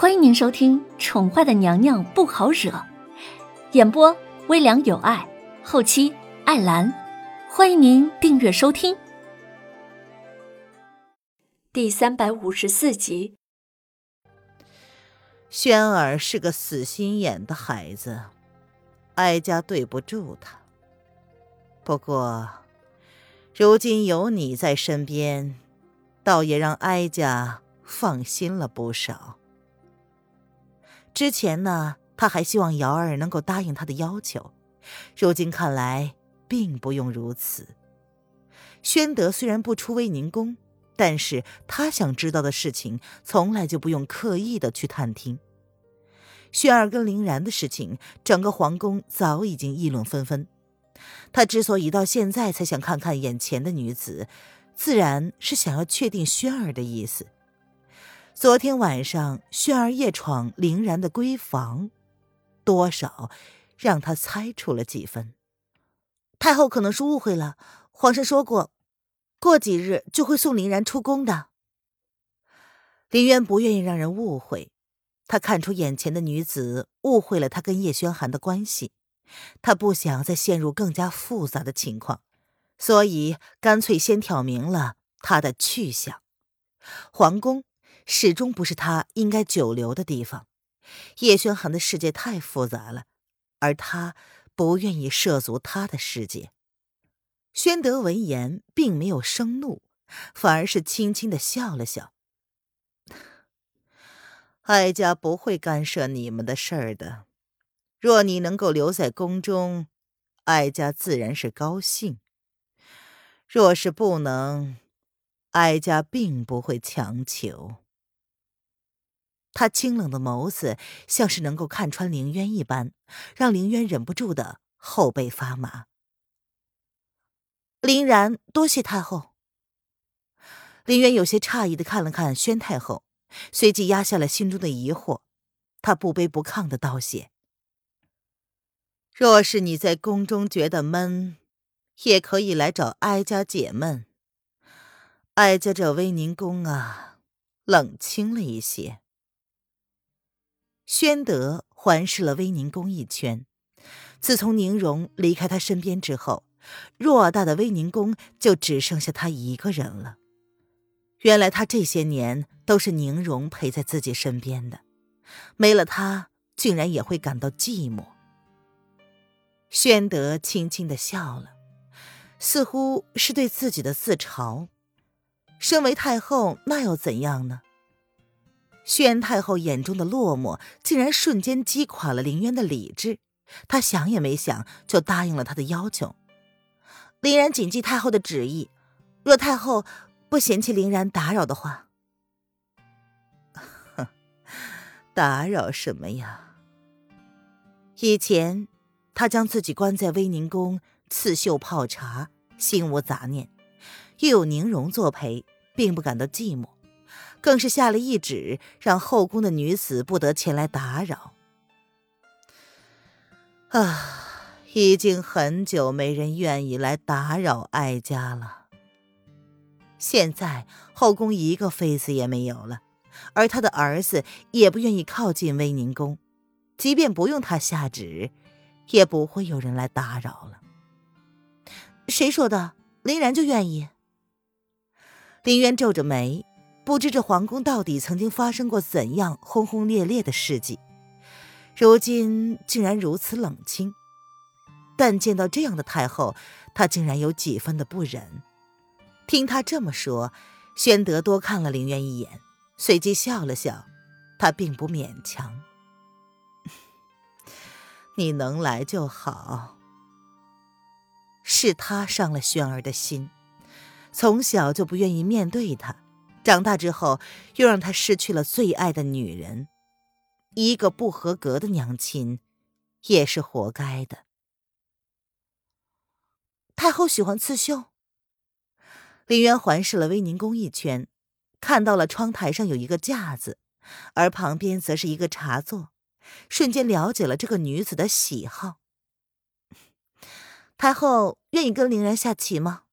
欢迎您收听《宠坏的娘娘不好惹》，演播微凉有爱，后期艾兰。欢迎您订阅收听。第三百五十四集。轩儿是个死心眼的孩子，哀家对不住他。不过，如今有你在身边，倒也让哀家放心了不少。之前呢，他还希望瑶儿能够答应他的要求，如今看来，并不用如此。宣德虽然不出威宁宫，但是他想知道的事情，从来就不用刻意的去探听。轩儿跟林然的事情，整个皇宫早已经议论纷纷。他之所以到现在才想看看眼前的女子，自然是想要确定轩儿的意思。昨天晚上，轩儿夜闯凌然的闺房，多少让他猜出了几分。太后可能是误会了，皇上说过，过几日就会送凌然出宫的。林渊不愿意让人误会，他看出眼前的女子误会了他跟叶轩寒的关系，他不想再陷入更加复杂的情况，所以干脆先挑明了他的去向。皇宫。始终不是他应该久留的地方。叶轩寒的世界太复杂了，而他不愿意涉足他的世界。宣德闻言，并没有生怒，反而是轻轻的笑了笑：“哀家不会干涉你们的事儿的。若你能够留在宫中，哀家自然是高兴；若是不能，哀家并不会强求。”他清冷的眸子像是能够看穿凌渊一般，让凌渊忍不住的后背发麻。林然，多谢太后。林渊有些诧异的看了看宣太后，随即压下了心中的疑惑，他不卑不亢的道谢：“若是你在宫中觉得闷，也可以来找哀家解闷。哀家这威宁宫啊，冷清了一些。”宣德环视了威宁宫一圈，自从宁荣离开他身边之后，偌大的威宁宫就只剩下他一个人了。原来他这些年都是宁荣陪在自己身边的，没了他，竟然也会感到寂寞。宣德轻轻的笑了，似乎是对自己的自嘲。身为太后，那又怎样呢？宣太后眼中的落寞，竟然瞬间击垮了林渊的理智。他想也没想，就答应了他的要求。林然谨记太后的旨意，若太后不嫌弃林然打扰的话，哼，打扰什么呀？以前他将自己关在威宁宫刺绣泡茶，心无杂念，又有宁荣作陪，并不感到寂寞。更是下了懿旨，让后宫的女子不得前来打扰。啊，已经很久没人愿意来打扰哀家了。现在后宫一个妃子也没有了，而他的儿子也不愿意靠近威宁宫，即便不用他下旨，也不会有人来打扰了。谁说的？林然就愿意？林渊皱着眉。不知这皇宫到底曾经发生过怎样轰轰烈烈的事迹，如今竟然如此冷清。但见到这样的太后，他竟然有几分的不忍。听他这么说，宣德多看了林渊一眼，随即笑了笑。他并不勉强，你能来就好。是他伤了轩儿的心，从小就不愿意面对他。长大之后，又让他失去了最爱的女人，一个不合格的娘亲，也是活该的。太后喜欢刺绣。林渊环视了威宁宫一圈，看到了窗台上有一个架子，而旁边则是一个茶座，瞬间了解了这个女子的喜好。太后愿意跟林然下棋吗？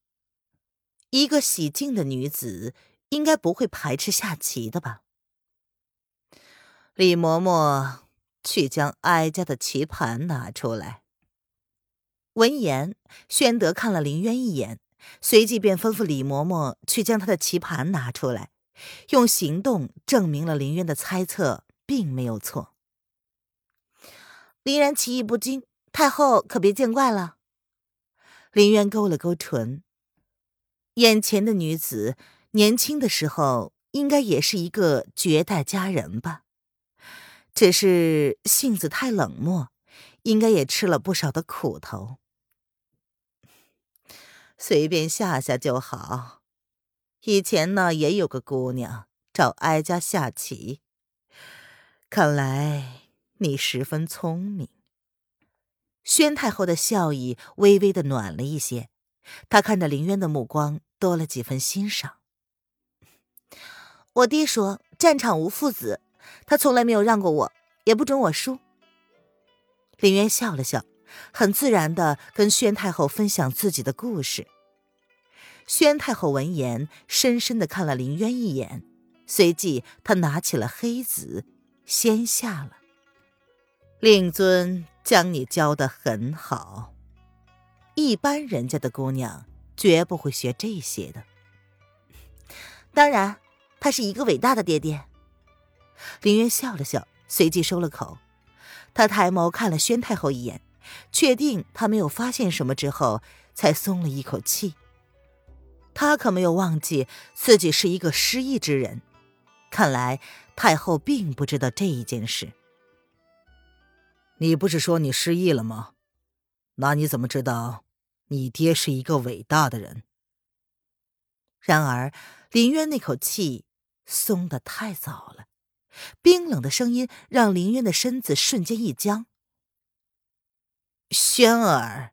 一个喜静的女子。应该不会排斥下棋的吧？李嬷嬷去将哀家的棋盘拿出来。闻言，宣德看了林渊一眼，随即便吩咐李嬷嬷去将他的棋盘拿出来，用行动证明了林渊的猜测并没有错。林然棋艺不精，太后可别见怪了。林渊勾了勾唇，眼前的女子年轻的时候应该也是一个绝代佳人吧。只是性子太冷漠，应该也吃了不少的苦头。随便下下就好。以前呢，也有个姑娘找哀家下棋。看来你十分聪明。宣太后的笑意微微的暖了一些，她看着林渊的目光多了几分欣赏。我爹说：“战场无父子。”他从来没有让过我，也不准我输。林渊笑了笑，很自然的跟宣太后分享自己的故事。宣太后闻言，深深的看了林渊一眼，随即她拿起了黑子，先下了。令尊将你教得很好，一般人家的姑娘绝不会学这些的。当然，他是一个伟大的爹爹。林渊笑了笑，随即收了口。他抬眸看了宣太后一眼，确定她没有发现什么之后，才松了一口气。他可没有忘记自己是一个失忆之人，看来太后并不知道这一件事。你不是说你失忆了吗？那你怎么知道你爹是一个伟大的人？然而林渊那口气松得太早了。冰冷的声音让林渊的身子瞬间一僵。轩儿，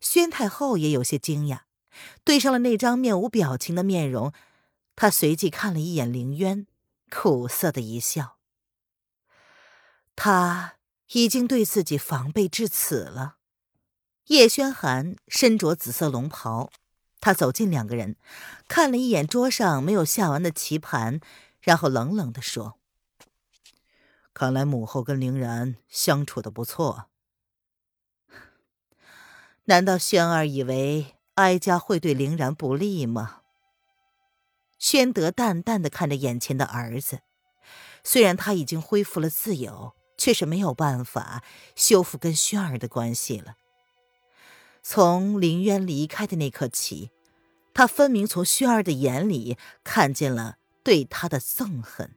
宣太后也有些惊讶，对上了那张面无表情的面容，她随即看了一眼林渊，苦涩的一笑。他已经对自己防备至此了。叶轩寒身着紫色龙袍，他走近两个人，看了一眼桌上没有下完的棋盘。然后冷冷的说：“看来母后跟凌然相处的不错。难道轩儿以为哀家会对凌然不利吗？”宣德淡淡的看着眼前的儿子，虽然他已经恢复了自由，却是没有办法修复跟轩儿的关系了。从林渊离开的那刻起，他分明从轩儿的眼里看见了。对他的憎恨，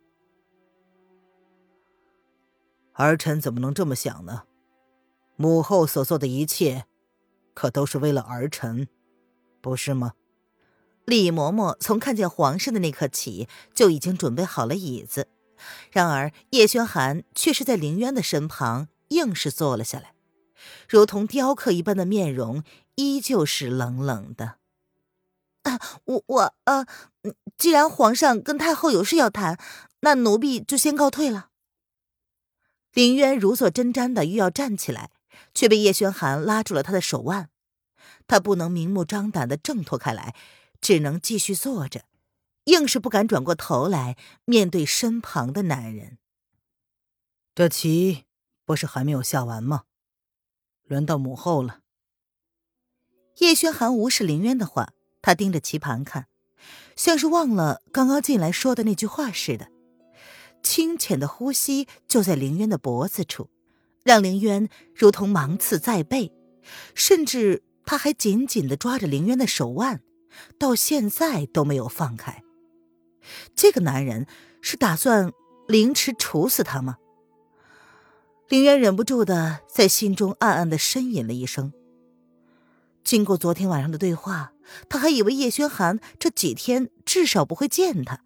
儿臣怎么能这么想呢？母后所做的一切，可都是为了儿臣，不是吗？李嬷嬷从看见皇上的那刻起，就已经准备好了椅子，然而叶轩寒却是在凌渊的身旁，硬是坐了下来，如同雕刻一般的面容，依旧是冷冷的。啊，我我呃，既然皇上跟太后有事要谈，那奴婢就先告退了。林渊如坐针毡的欲要站起来，却被叶轩寒拉住了他的手腕。他不能明目张胆的挣脱开来，只能继续坐着，硬是不敢转过头来面对身旁的男人。这棋不是还没有下完吗？轮到母后了。叶轩寒无视林渊的话。他盯着棋盘看，像是忘了刚刚进来说的那句话似的。清浅的呼吸就在凌渊的脖子处，让凌渊如同芒刺在背。甚至他还紧紧的抓着凌渊的手腕，到现在都没有放开。这个男人是打算凌迟处死他吗？林渊忍不住的在心中暗暗的呻吟了一声。经过昨天晚上的对话，他还以为叶轩寒这几天至少不会见他，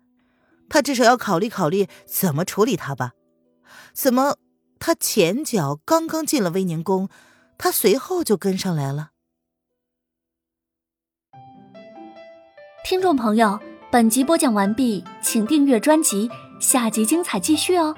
他至少要考虑考虑怎么处理他吧。怎么，他前脚刚刚进了威宁宫，他随后就跟上来了？听众朋友，本集播讲完毕，请订阅专辑，下集精彩继续哦。